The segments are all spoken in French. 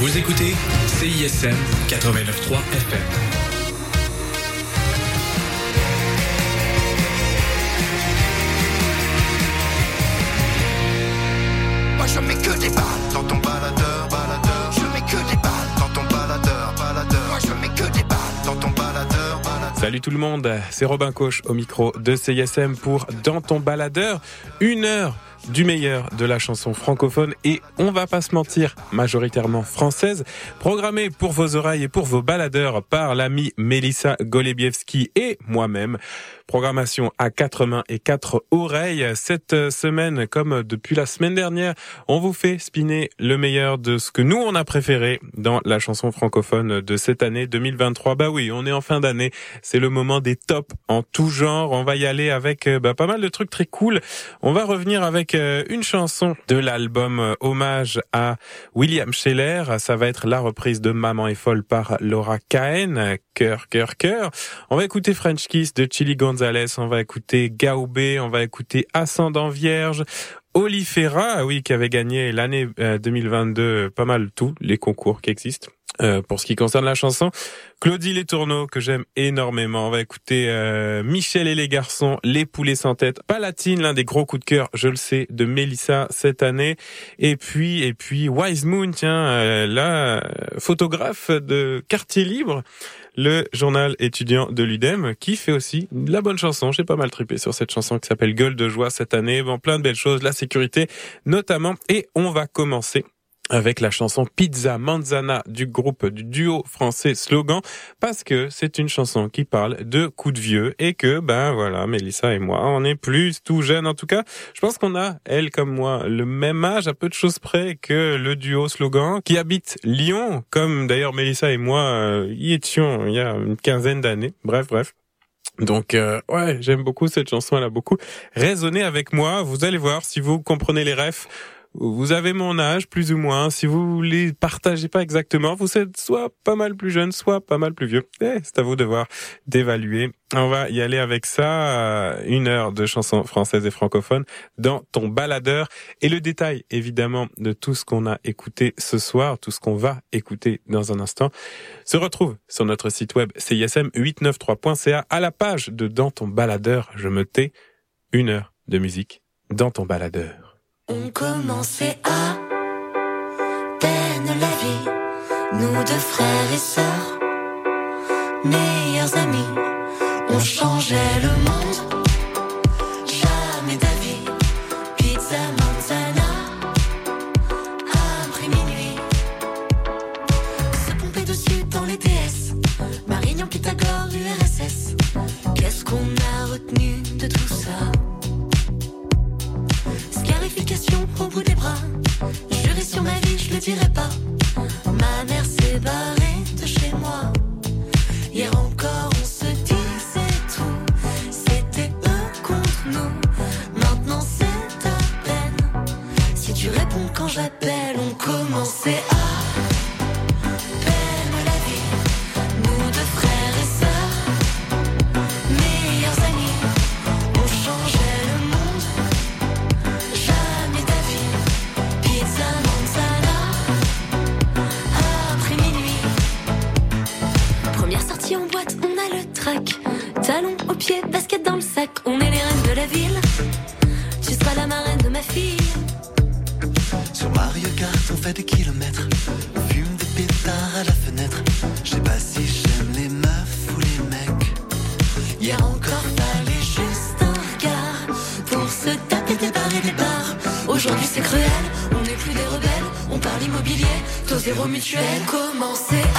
Vous écoutez CISM 89.3 FM. Moi je mets que des balles dans ton baladeur, baladeur. Je mets que des balles dans ton baladeur, baladeur. Moi je mets que des balles dans ton baladeur, baladeur. Salut tout le monde, c'est Robin Coche au micro de CISM pour Dans ton baladeur, une heure du meilleur de la chanson francophone et on va pas se mentir, majoritairement française, programmée pour vos oreilles et pour vos baladeurs par l'ami Melissa Golebiewski et moi-même. Programmation à quatre mains et quatre oreilles. Cette semaine, comme depuis la semaine dernière, on vous fait spinner le meilleur de ce que nous on a préféré dans la chanson francophone de cette année 2023. Bah oui, on est en fin d'année. C'est le moment des tops en tout genre. On va y aller avec bah, pas mal de trucs très cool. On va revenir avec une chanson de l'album euh, hommage à William Scheller. Ça va être la reprise de Maman est folle par Laura Cahen. Cœur, cœur, cœur. On va écouter French Kiss de Chili Gonzalez. On va écouter Gaoubé. On va écouter Ascendant Vierge. Olifera, oui, qui avait gagné l'année euh, 2022 pas mal tous les concours qui existent. Euh, pour ce qui concerne la chanson, Claudie Les Tourneaux que j'aime énormément. On va écouter euh, Michel et les garçons, Les poulets sans tête, Palatine, l'un des gros coups de cœur, je le sais, de Mélissa cette année. Et puis et puis Wise Moon, tiens, euh, la photographe de Quartier Libre, le journal étudiant de l'UDEM, qui fait aussi la bonne chanson. J'ai pas mal trippé sur cette chanson qui s'appelle Gueule de joie cette année. Bon, plein de belles choses, la sécurité notamment. Et on va commencer avec la chanson Pizza Manzana du groupe du duo français Slogan parce que c'est une chanson qui parle de coups de vieux et que ben voilà Mélissa et moi on est plus tout jeunes en tout cas je pense qu'on a elle comme moi le même âge à peu de choses près que le duo Slogan qui habite Lyon comme d'ailleurs Mélissa et moi euh, y étions il y a une quinzaine d'années bref bref donc euh, ouais, j'aime beaucoup cette chanson, elle a beaucoup résonné avec moi. Vous allez voir si vous comprenez les refs. Vous avez mon âge, plus ou moins. Si vous les partagez pas exactement, vous êtes soit pas mal plus jeune, soit pas mal plus vieux. Eh, c'est à vous de voir, d'évaluer. On va y aller avec ça, une heure de chansons françaises et francophones dans ton baladeur. Et le détail, évidemment, de tout ce qu'on a écouté ce soir, tout ce qu'on va écouter dans un instant, se retrouve sur notre site web cism893.ca à la page de Dans ton baladeur. Je me tais, une heure de musique dans ton baladeur. On commençait à peine la vie, nous deux frères et sœurs, meilleurs amis, on changeait le monde. Jamais d'avis, pizza manzana, après minuit. Se pomper dessus dans les DS, Marignan, Pythagore, URSS. Qu'est-ce qu'on a dirai pas. Ma mère s'est barrée de chez moi. Hier encore, on se disait tout. C'était eux contre nous. Maintenant, c'est à peine. Si tu réponds quand j'appelle, on commençait à. Talons au pied, basket dans le sac. On est les reines de la ville. Tu seras la marraine de ma fille. Sur Mario Kart, on fait des kilomètres. On fume des pétards à la fenêtre. Je sais pas si j'aime les meufs ou les mecs. Hier encore, fallait juste un regard pour se taper des barres et des barres. Aujourd'hui, c'est cruel, on n'est plus des rebelles. On parle immobilier, taux zéro mutuel. Commencer à.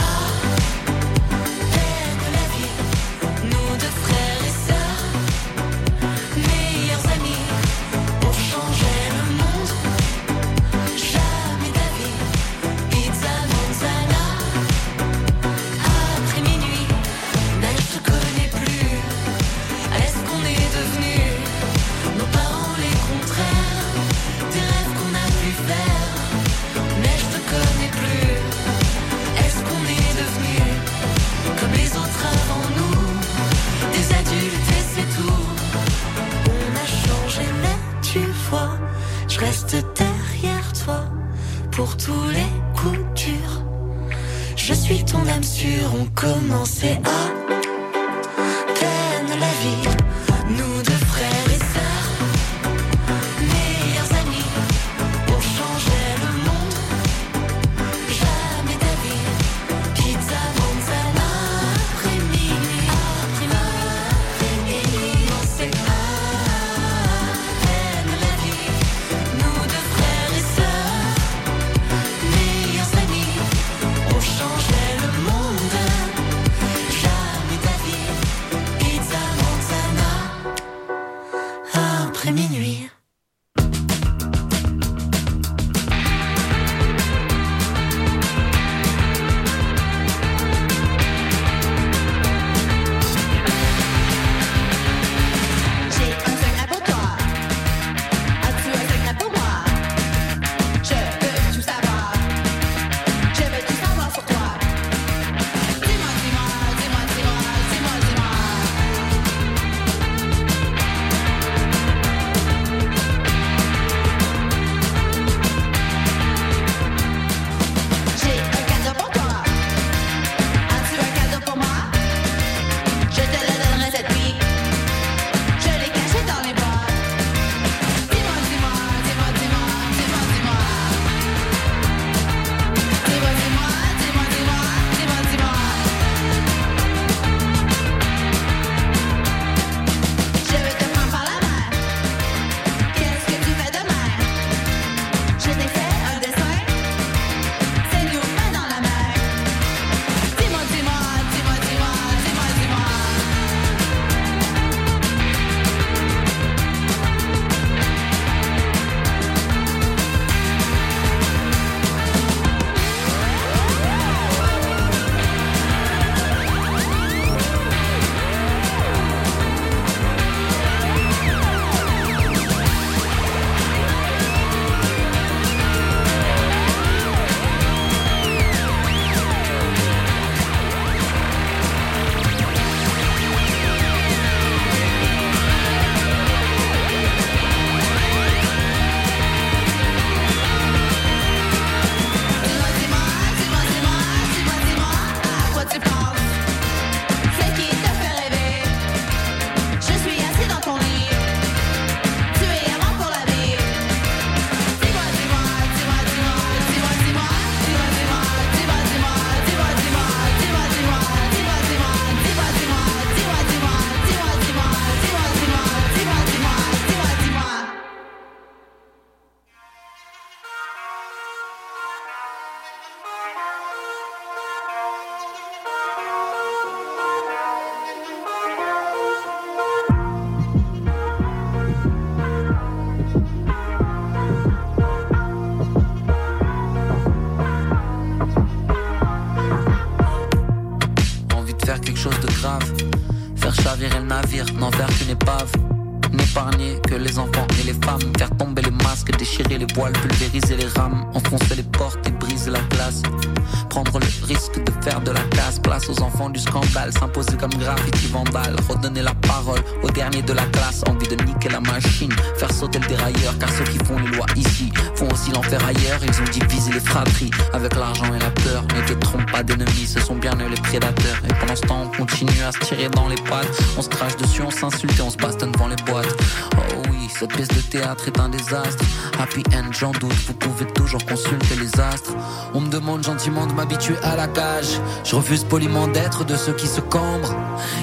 un désastre. Happy end, j'en doute, vous pouvez toujours consulter les astres. On me demande gentiment de m'habituer à la cage. Je refuse poliment d'être de ceux qui se cambrent.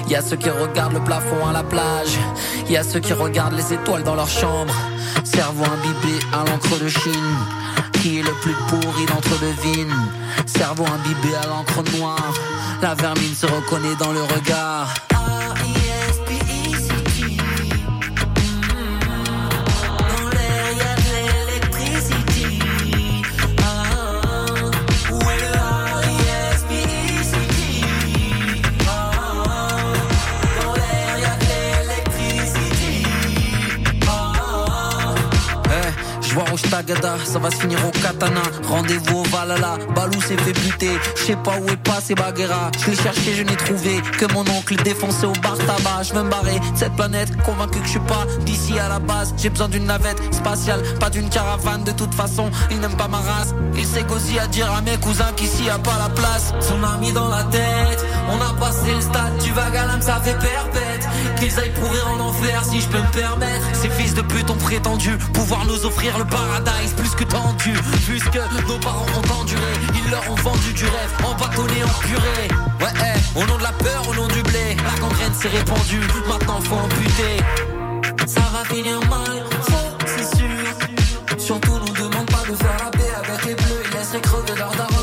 Y a ceux qui regardent le plafond à la plage. Y a ceux qui regardent les étoiles dans leur chambre. Cerveau imbibé à l'encre de Chine. Qui est le plus pourri d'entre devine Cerveau imbibé à l'encre noire. La vermine se reconnaît dans le regard. Ça va se finir au katana. Rendez-vous au Valhalla, Balou s'est fait buter. Je sais pas où est passé Baguera. Je l'ai cherché, je n'ai trouvé que mon oncle défoncé au bar tabac. Je veux me barrer cette planète, convaincu que je suis pas d'ici à la base. J'ai besoin d'une navette spatiale, pas d'une caravane. De toute façon, il n'aime pas ma race. Il sait qu'aussi à dire à mes cousins qu'ici y a pas la place. Son ami dans la tête, on a passé le stade du vagalame, ça fait perpète. Qu'ils aillent pourrir en enfer si je peux me permettre. Ces fils de pute ont prétendu pouvoir nous offrir le plus que tendu. Puisque nos parents ont enduré, ils leur ont vendu du rêve, en bâtonné, en purée. Ouais, eh, au nom de la peur, au nom du blé, la gangrène s'est répandue, maintenant faut amputer. Ça va finir mal, c'est sûr. Surtout, nous demande pas de faire la avec les bleus. Ils laisseraient crever leur daronne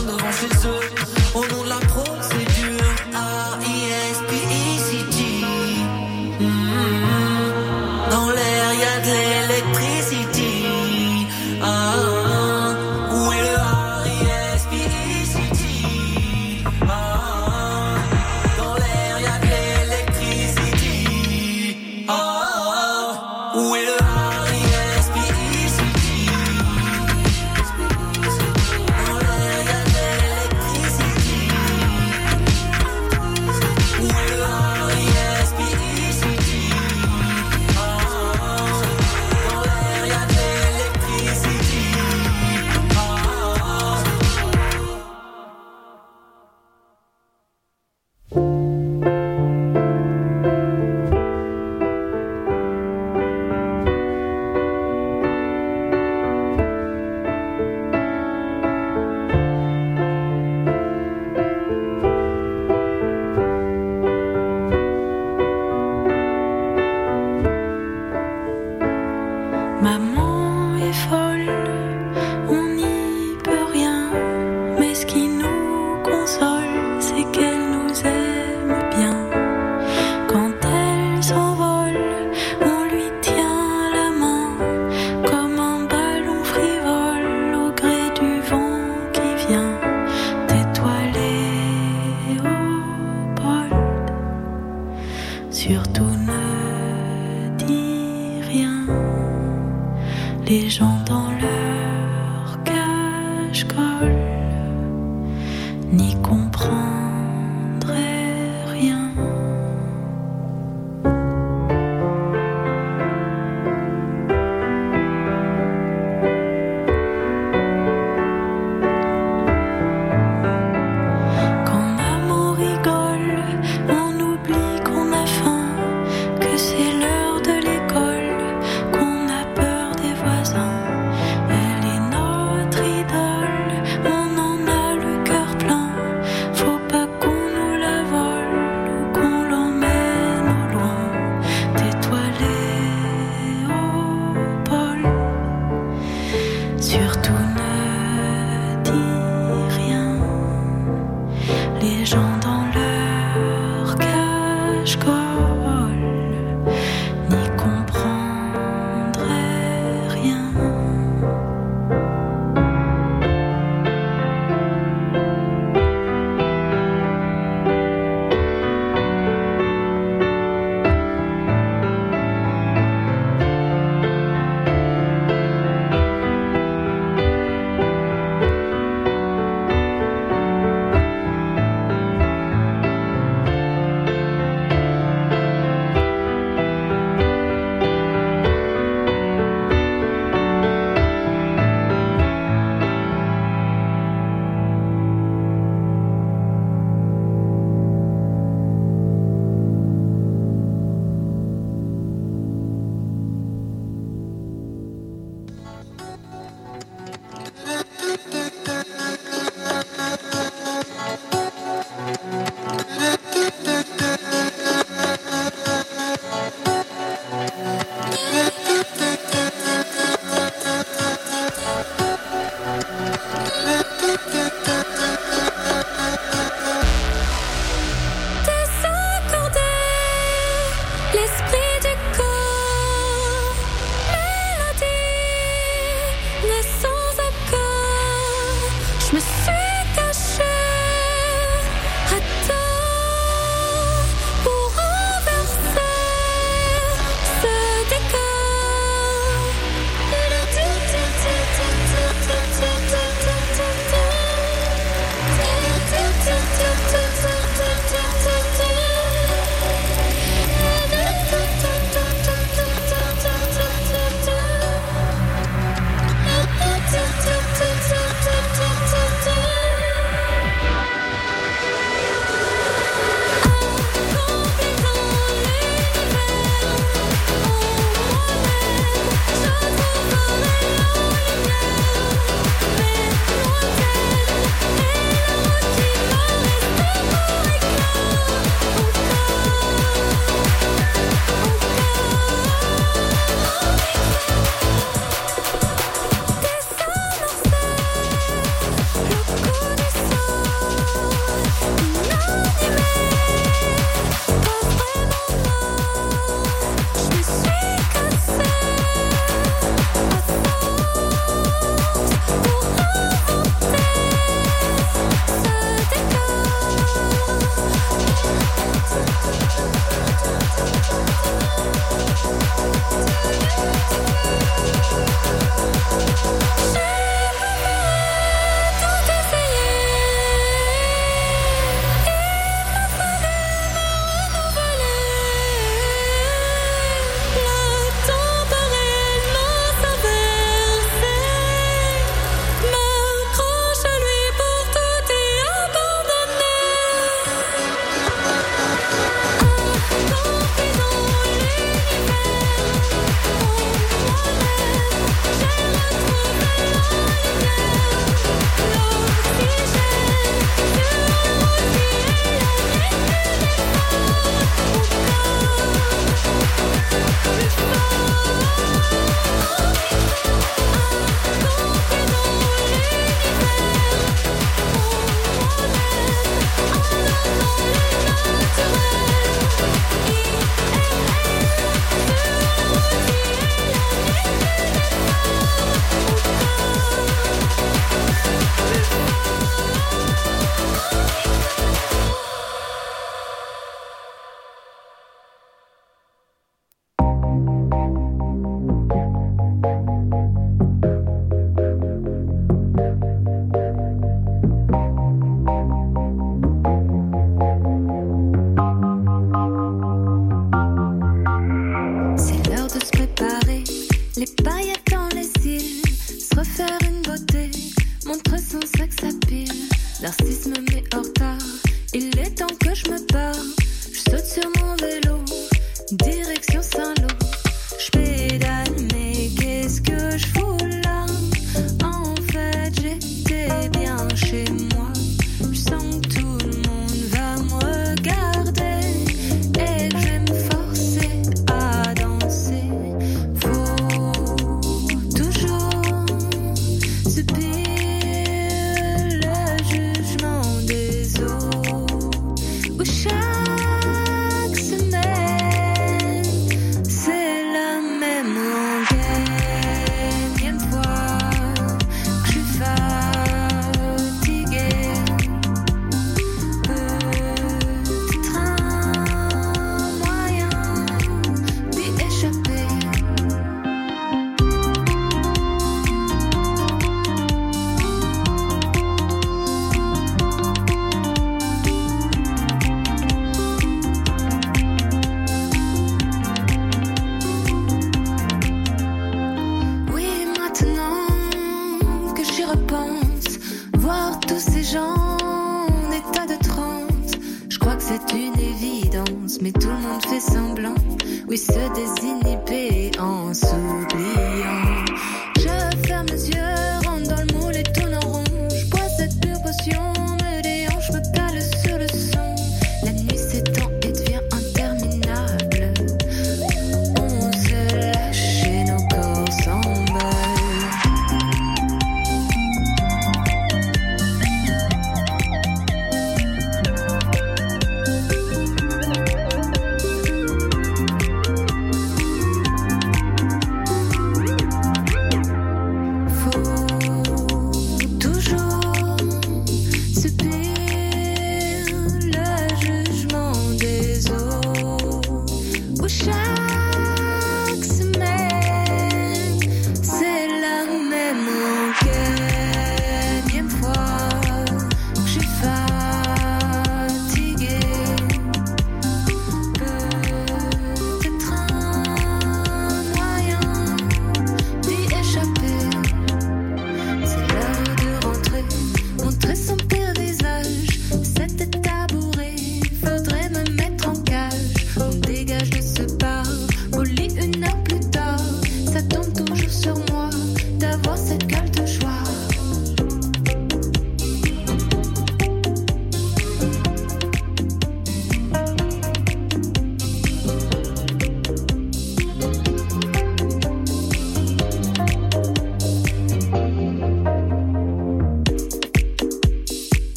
be.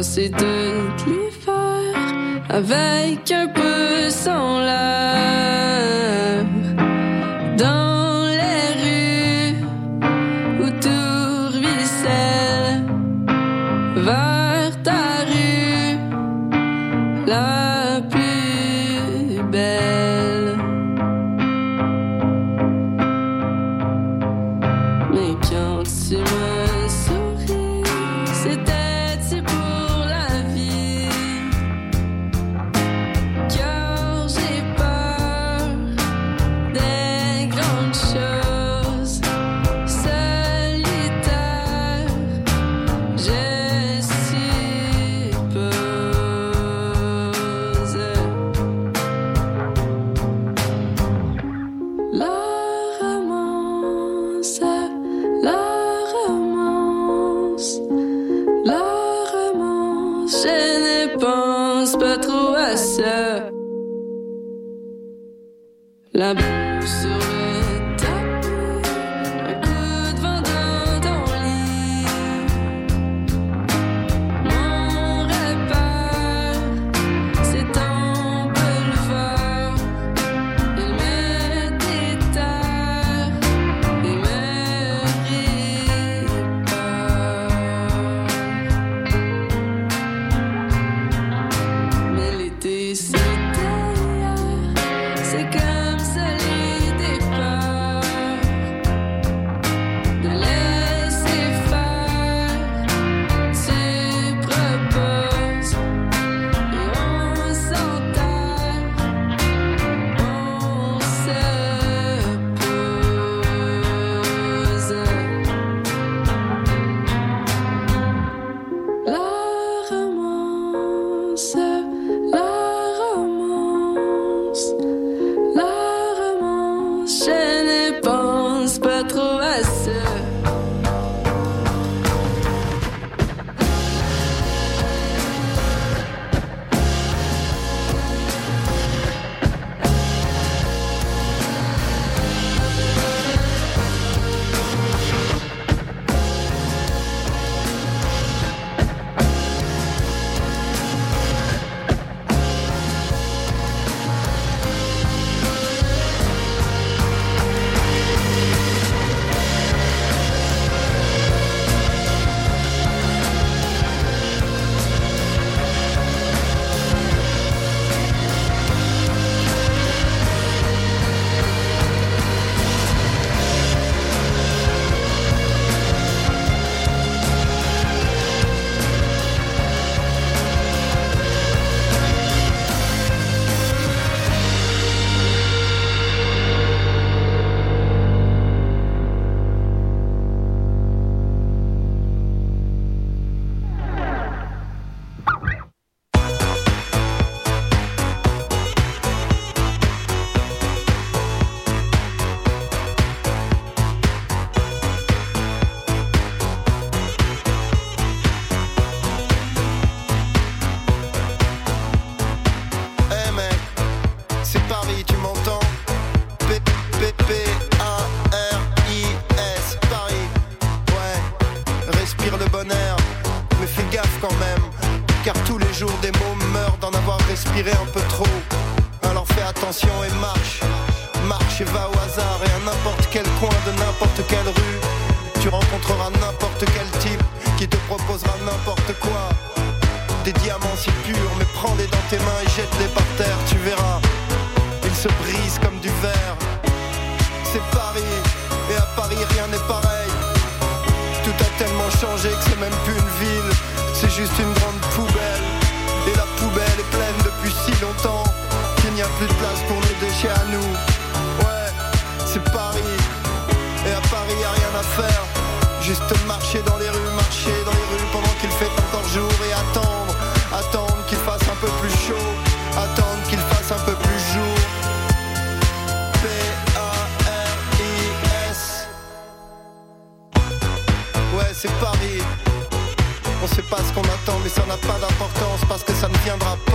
Passé toute l'hiver avec un peu sans l'air respiré un peu trop. Alors fais attention et marche, marche et va au hasard et à n'importe quel coin de n'importe quelle rue. Tu rencontreras n'importe quel type qui te proposera n'importe quoi. Des diamants si purs, mais prends-les dans tes mains et jette-les par terre, tu verras. Ils se brisent comme du verre. C'est Paris, et à Paris rien n'est pareil. Tout a tellement changé que c'est même plus une ville, c'est juste une plus de place pour nos déchets à nous. Ouais, c'est Paris, et à Paris y a rien à faire. Juste marcher dans les rues, marcher dans les rues pendant qu'il fait encore jour et attendre, attendre qu'il fasse un peu plus chaud, attendre qu'il fasse un peu plus jour. P-A-R-I-S Ouais, c'est Paris. On sait pas ce qu'on attend, mais ça n'a pas d'importance parce que ça ne viendra pas.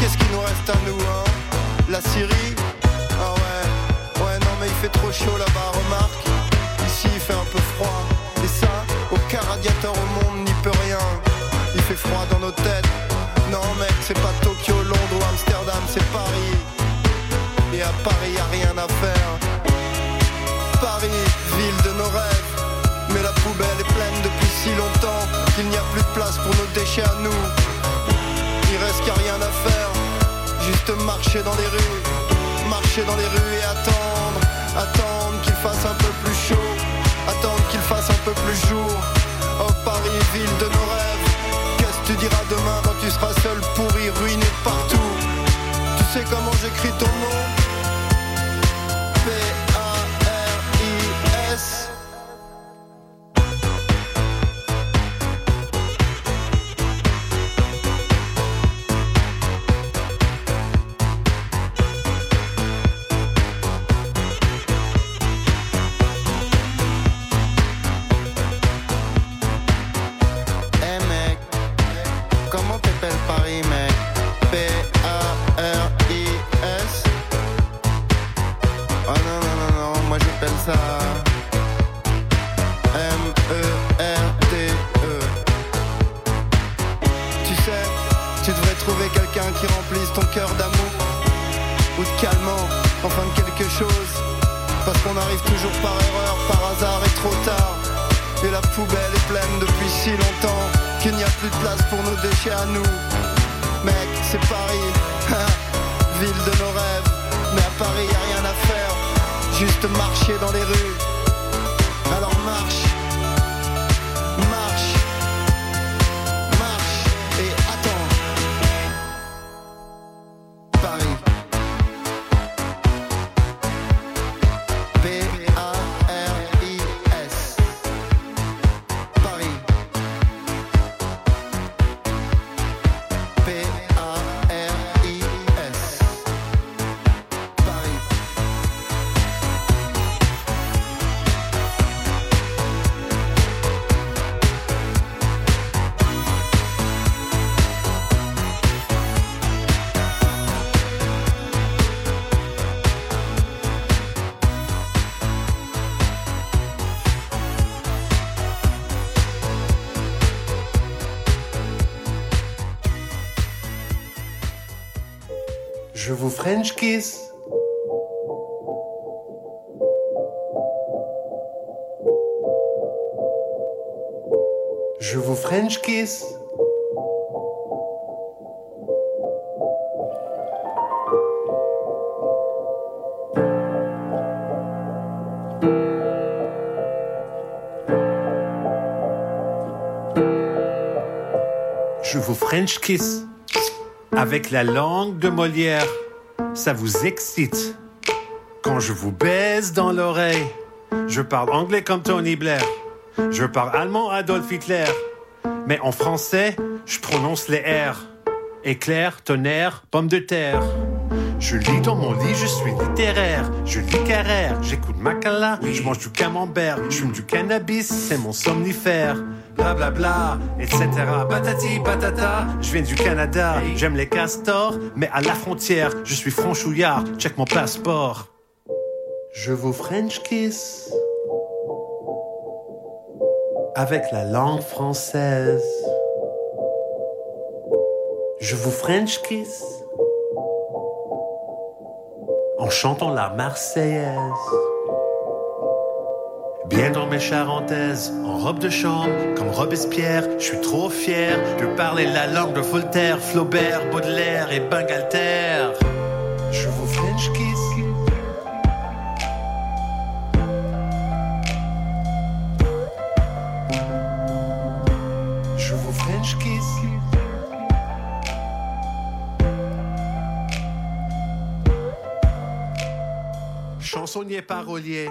Qu'est-ce qu'il nous reste à nous, hein La Syrie Ah ouais. Ouais, non, mais il fait trop chaud là-bas, remarque. Ici, il fait un peu froid. Et ça, aucun radiateur au monde n'y peut rien. Il fait froid dans nos têtes. Non, mec, c'est pas Tokyo, Londres ou Amsterdam, c'est Paris. Et à Paris, y a rien à faire. Marcher dans les rues. Marcher dans les rues et attendre. Attendre qu'il fasse un peu plus chaud. Attendre qu'il fasse un peu plus jour. Oh Paris, ville de nos rêves. Qu'est-ce que tu diras demain quand tu seras seul pourri, ruiné partout? Tu sais comment j'écris ton nom? Je vous French kiss. Je vous French kiss. Je vous French kiss. Avec la langue de Molière, ça vous excite. Quand je vous baise dans l'oreille, je parle anglais comme Tony Blair. Je parle allemand Adolf Hitler. Mais en français, je prononce les R. Éclair, tonnerre, pomme de terre. Je lis dans mon lit, je suis littéraire. Je lis carrère, j'écoute Macala, je mange du camembert, je fume du cannabis, c'est mon somnifère. Bla bla bla, etc. Patati patata, je viens du Canada, j'aime les castors, mais à la frontière, je suis franchouillard, check mon passeport. Je vous French kiss avec la langue française. Je vous French kiss en chantant la Marseillaise. Bien dans mes charentaises, en robe de chambre, comme Robespierre, je suis trop fier de parler la langue de Voltaire, Flaubert, Baudelaire et Bangalter. Je vous French kiss. Je vous French kiss. Chansonnier parolier,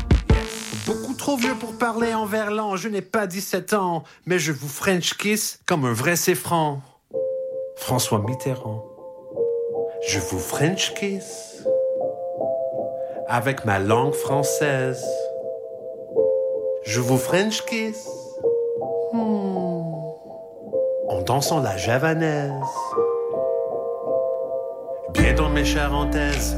Beaucoup trop vieux pour parler en verlan, je n'ai pas 17 ans, mais je vous French kiss comme un vrai séfran. François Mitterrand. Je vous French kiss avec ma langue française. Je vous French kiss en dansant la javanaise. Bien dans mes charentaises,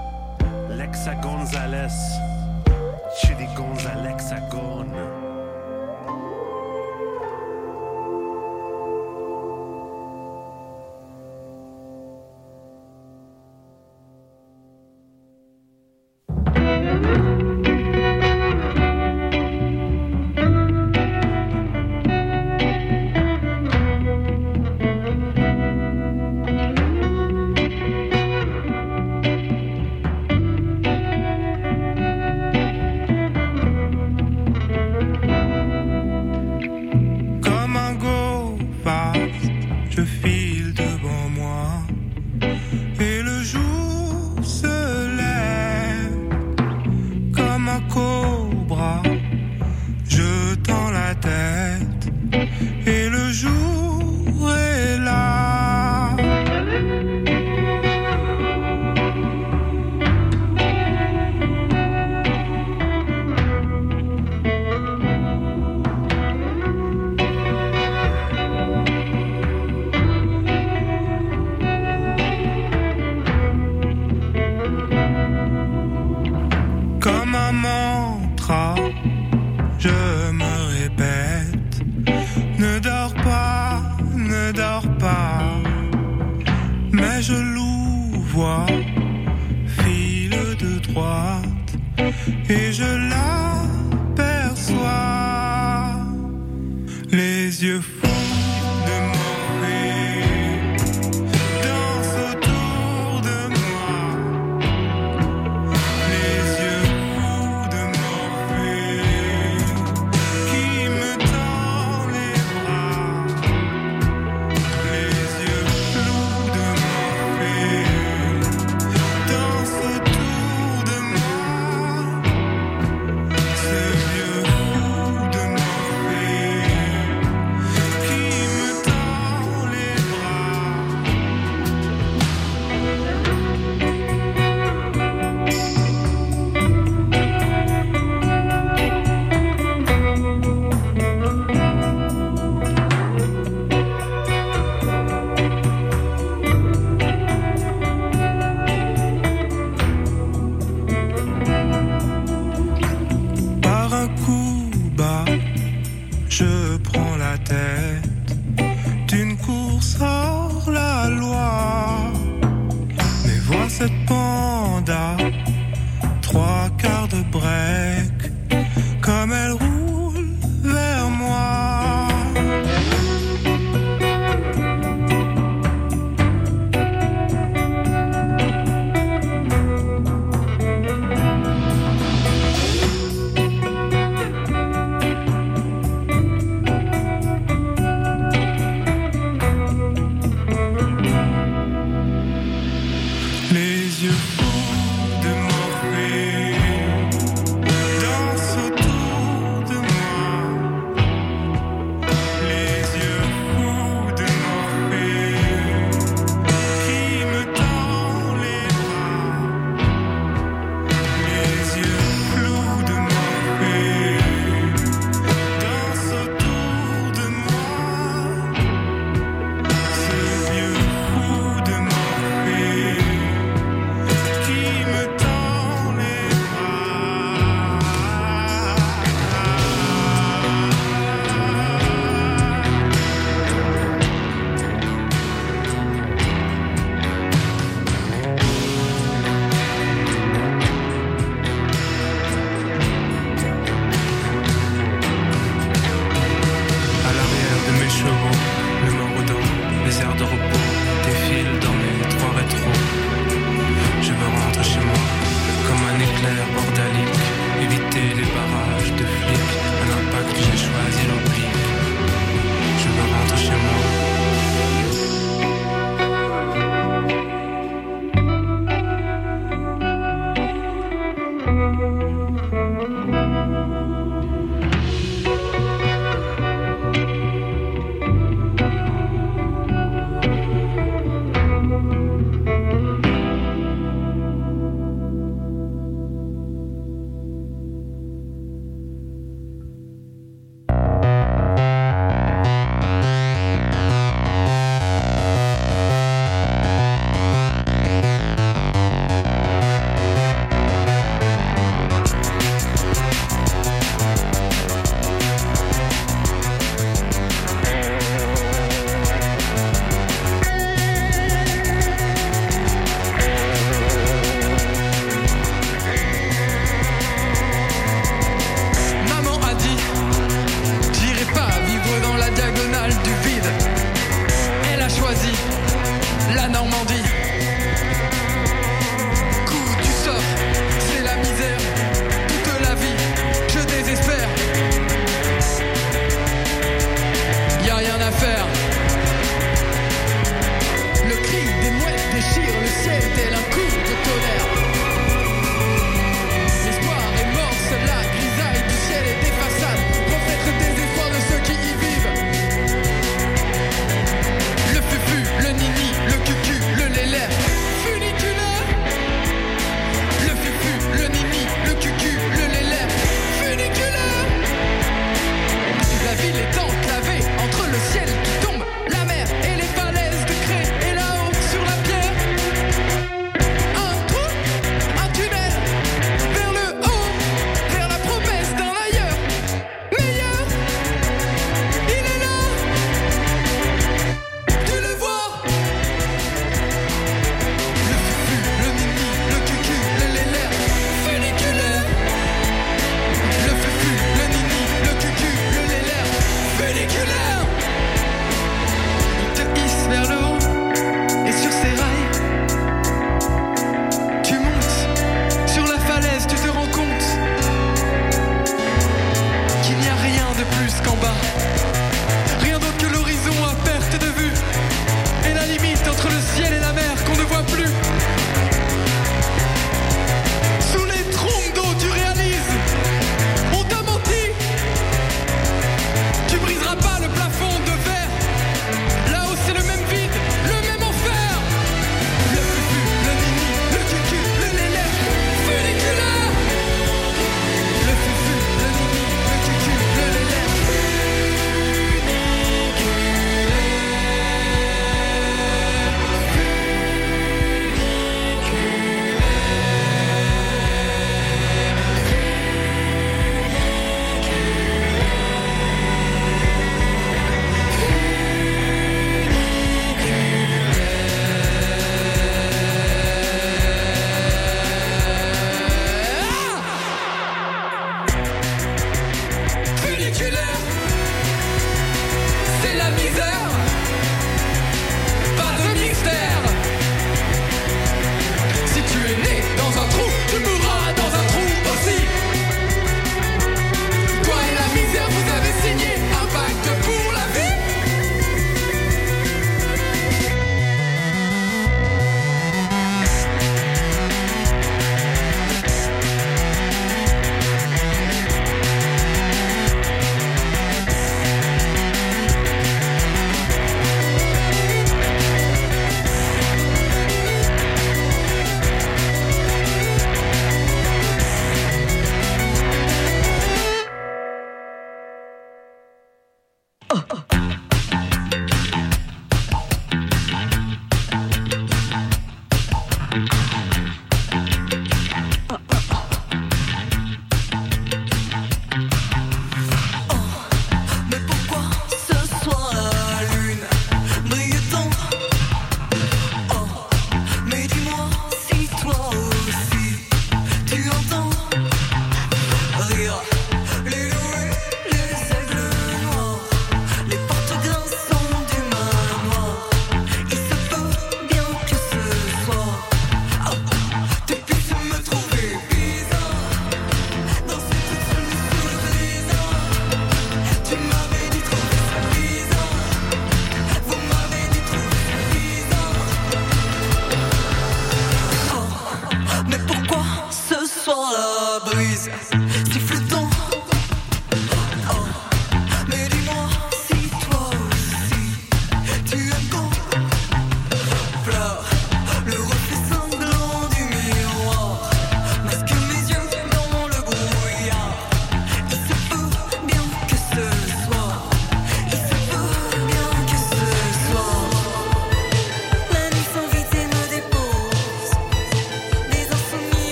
l'hexa Gonzalez, Chili Gonzalez hexagone. Comme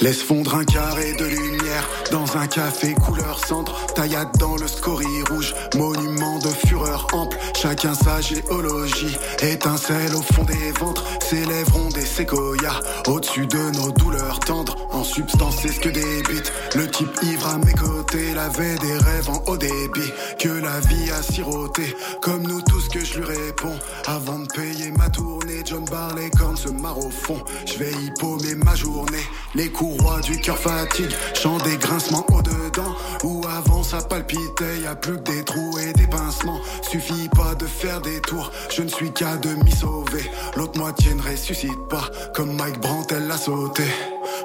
Laisse fondre un carré de lumière dans un café couleur centre. Taillade dans le scorie rouge, monument de fureur ample. Chacun sa géologie, étincelle au fond des ventres. S'élèveront des séquoias au-dessus de nos douleurs tendres. En substance, c'est ce que débite le type ivre à mes côtés. L'avait des rêves en haut débit que la vie a siroté. Comme nous tous que je lui réponds avant de payer ma tournée. John Barley cornes se marre au fond. Je vais y paumer ma journée. Les courroies du cœur fatigue, chant des grincements au dedans. Où avant ça palpitait, y a plus que des trous et des pincements. Suffit pas de faire des tours, je ne suis qu'à demi sauvé. L'autre moitié ne ressuscite pas, comme Mike Brandt, elle l'a sauté.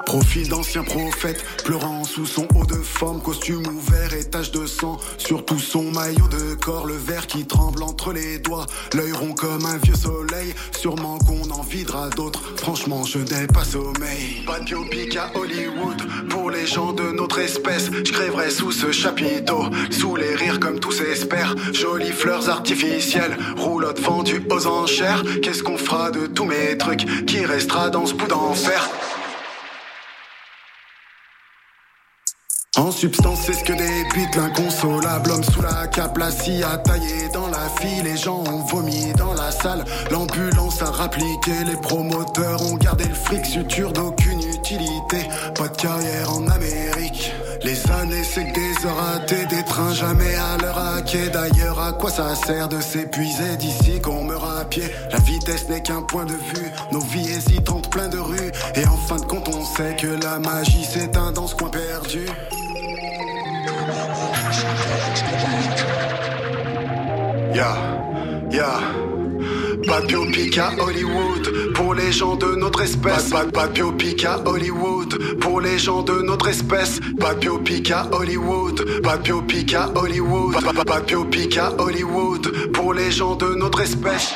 Profil d'ancien prophète, pleurant sous son haut de forme, costume ouvert et tache de sang. Sur tout son maillot de corps, le verre qui tremble entre les doigts. L'œil rond comme un vieux soleil, sûrement qu'on en videra d'autres. Franchement, je n'ai pas sommeil. Pas de biopic à Hollywood, pour les gens de notre espèce. Je crèverai sous ce chapiteau, sous les rires comme tous espèrent. Jolies fleurs artificielles, roulotte vendue aux enchères. Qu'est-ce qu'on fera de tous mes trucs qui restera dans ce bout d'enfer? En substance, c'est ce que débite l'inconsolable. Homme sous la cape, la scie a taillé dans la file, les gens ont vomi dans la salle, l'ambulance a rappliqué, les promoteurs ont gardé le fric, suture d'aucune utilité, pas de carrière en Amérique. Les années, c'est que des heures ratées, des trains jamais à l'heure à. D'ailleurs, à quoi ça sert de s'épuiser d'ici qu'on meurt à pied? La vitesse n'est qu'un point de vue, nos vies hésitantes plein de rues. Et en fin de compte, on sait que la magie s'éteint dans ce coin perdu. Ya, ya. Pas de biopic à Hollywood pour les gens de notre espèce. Pas, pas, à Hollywood pour les gens de notre espèce. Pas de biopic à Hollywood. Pas de biopic à Hollywood. Pas, biopic à Hollywood pour les gens de notre espèce.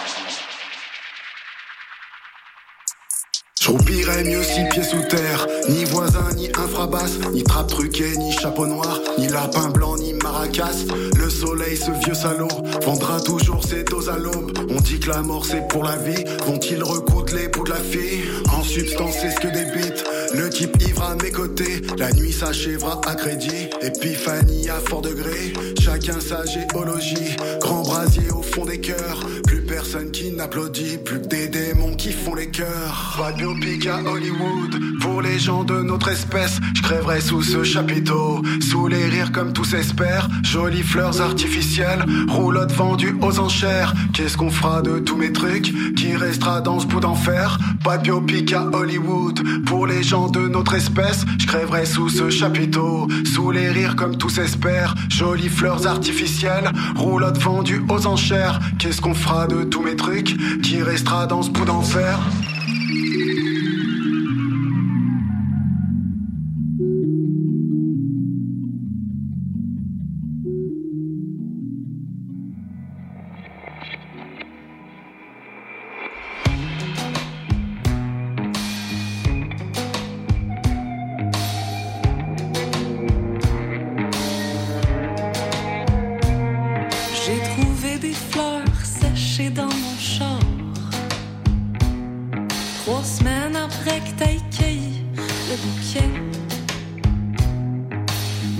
J'roupirais mieux six pieds sous terre, ni voisin, ni infrabasse, ni trappe truquée, ni chapeau noir, ni lapin blanc, ni maracas. Le soleil, ce vieux salaud, vendra toujours ses doses à l'aube. On dit que la mort c'est pour la vie, vont-ils recoudre les de la fille? En substance, c'est ce que débite le type ivre à mes côtés. La nuit s'achèvera à crédit, épiphanie à fort degré. Chacun sa géologie, grand brasier au fond des cœurs. Personne qui n'applaudit, plus que des démons qui font les cœurs. Pas de biopic à Hollywood pour les gens de notre espèce. Je crèverai sous ce chapiteau, sous les rires comme tous espèrent. Jolies fleurs artificielles, roulotte vendues aux enchères. Qu'est-ce qu'on fera de tous mes trucs Qui restera dans ce bout d'enfer? Pas de biopic à Hollywood pour les gens de notre espèce. Je crèverai sous ce chapiteau, sous les rires comme tous espèrent. Jolies fleurs artificielles, roulotte vendues aux enchères. Qu'est-ce qu'on fera de tous mes trucs Qui restera dans ce bout d'enfer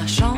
marchand.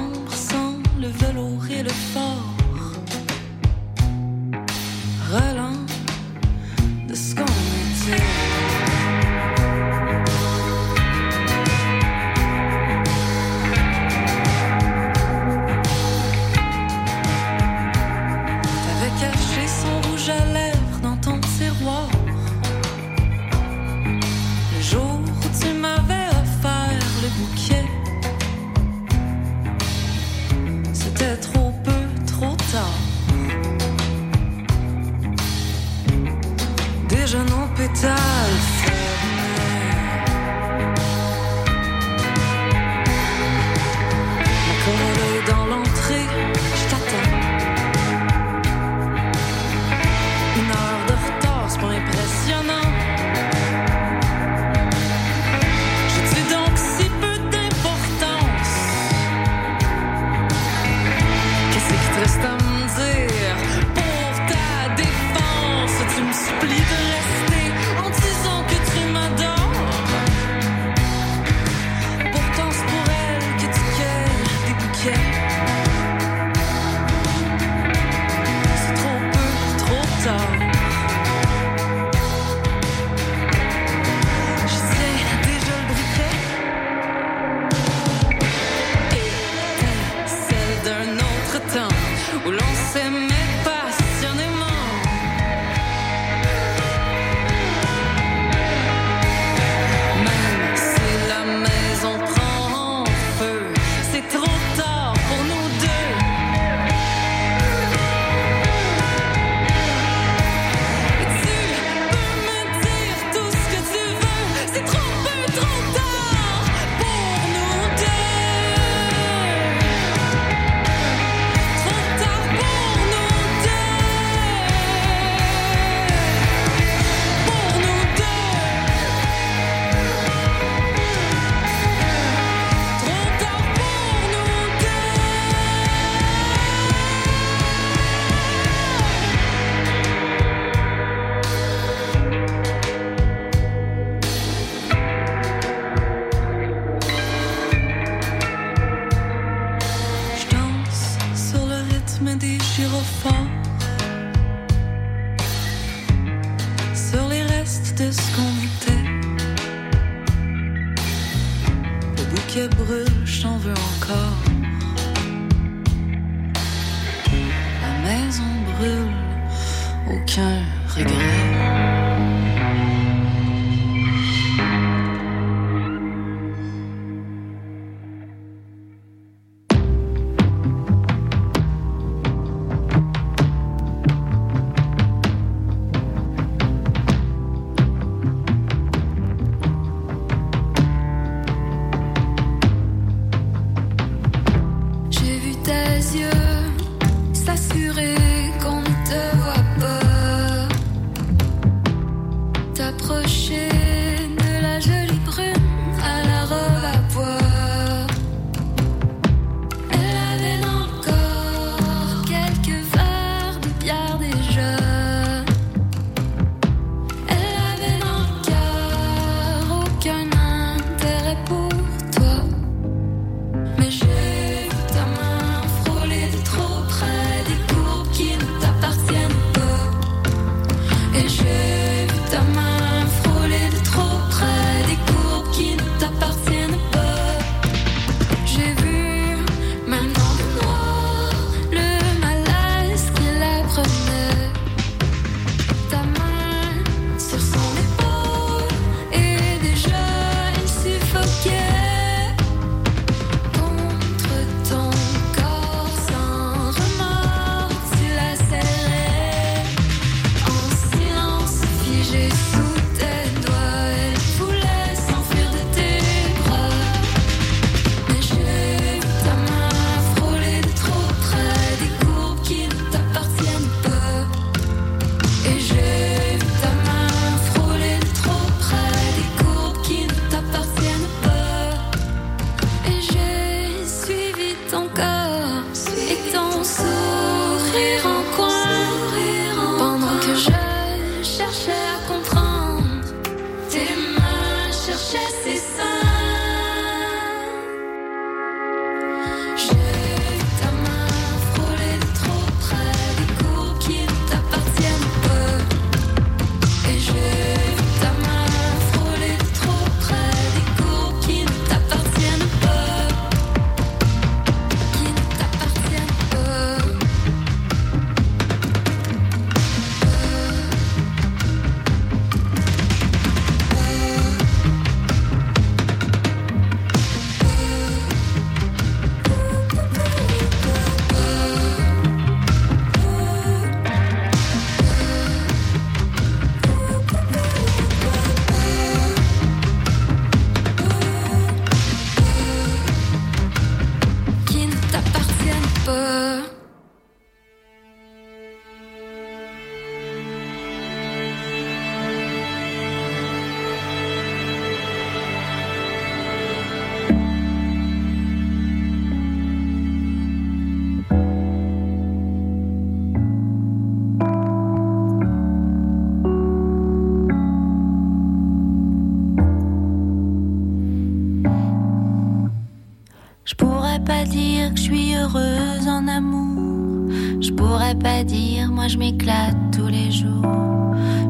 pas dire, moi je m'éclate tous les jours.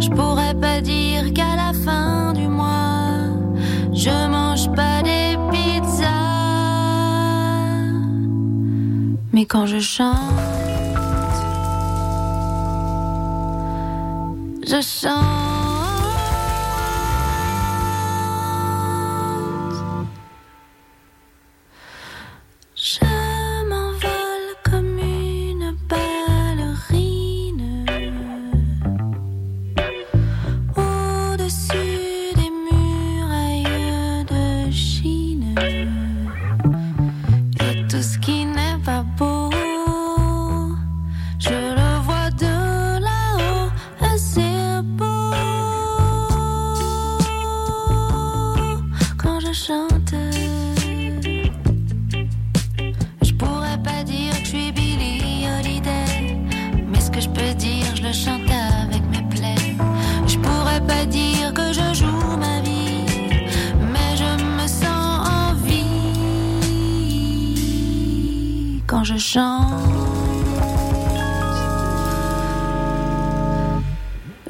Je pourrais pas dire qu'à la fin du mois, je mange pas des pizzas. Mais quand je chante, je chante.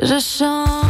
Je chante.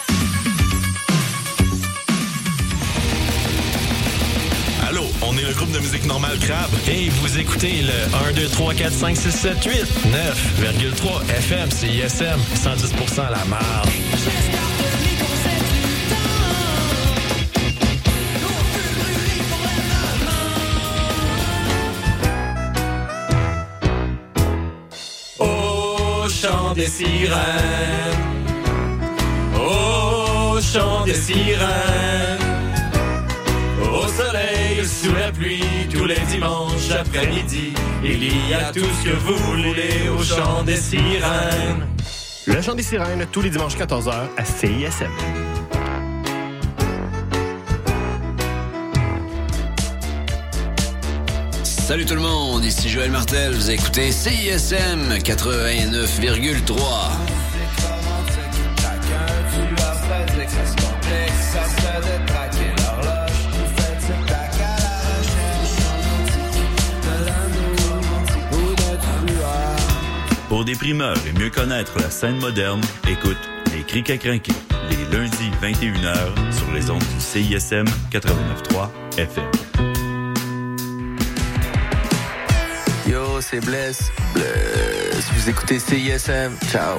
Allô, on est le groupe de musique normale Crabe. Et vous écoutez le 1, 2, 3, 4, 5, 6, 7, 8, 9,3 FM, CISM, 110% à la marge. Chant des sirènes, chant des sirènes, soleil, sous la pluie, tous les dimanches après-midi, il y a tout ce que vous voulez au chant des sirènes. Le chant des sirènes, tous les dimanches 14h à CISM. Salut tout le monde, ici Joël Martel, vous écoutez CISM 89,3. Pour des primeurs et mieux connaître la scène moderne, écoute Les Crics à crinquer, les lundis 21h sur les ondes du CISM 89.3 FM. Yo, c'est Bless. Bless. Vous écoutez CISM. Ciao.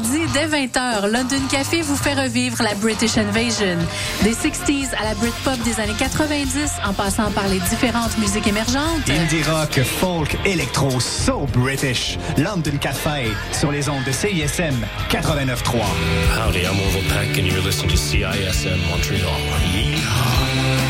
Mardis, dès 20h, London Café vous fait revivre la British Invasion. Des 60s à la Britpop des années 90, en passant par les différentes musiques émergentes. Indie rock, folk, électro, so British. London Café sur les ondes de CISM 89.3. Howdy, I'm Orville Peck, and you're listening to CISM Montreal. Yeehaw.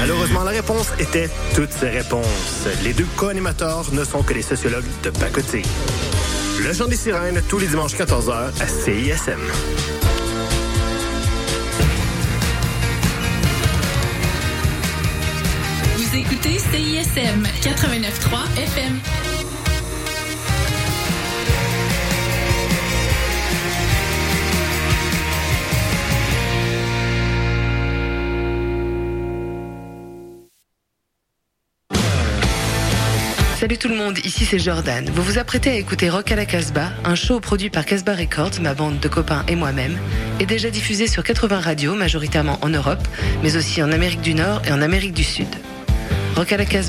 Malheureusement, la réponse était toutes ces réponses. Les deux co-animateurs ne sont que des sociologues de pacotille. Le chant des sirènes, tous les dimanches 14h à CISM. Vous écoutez CISM 89.3 FM. Salut tout le monde, ici c'est Jordan. Vous vous apprêtez à écouter Rock à la Casbah, un show produit par Casbah Records, ma bande de copains et moi-même, et déjà diffusé sur 80 radios, majoritairement en Europe, mais aussi en Amérique du Nord et en Amérique du Sud. Rock à la Casbah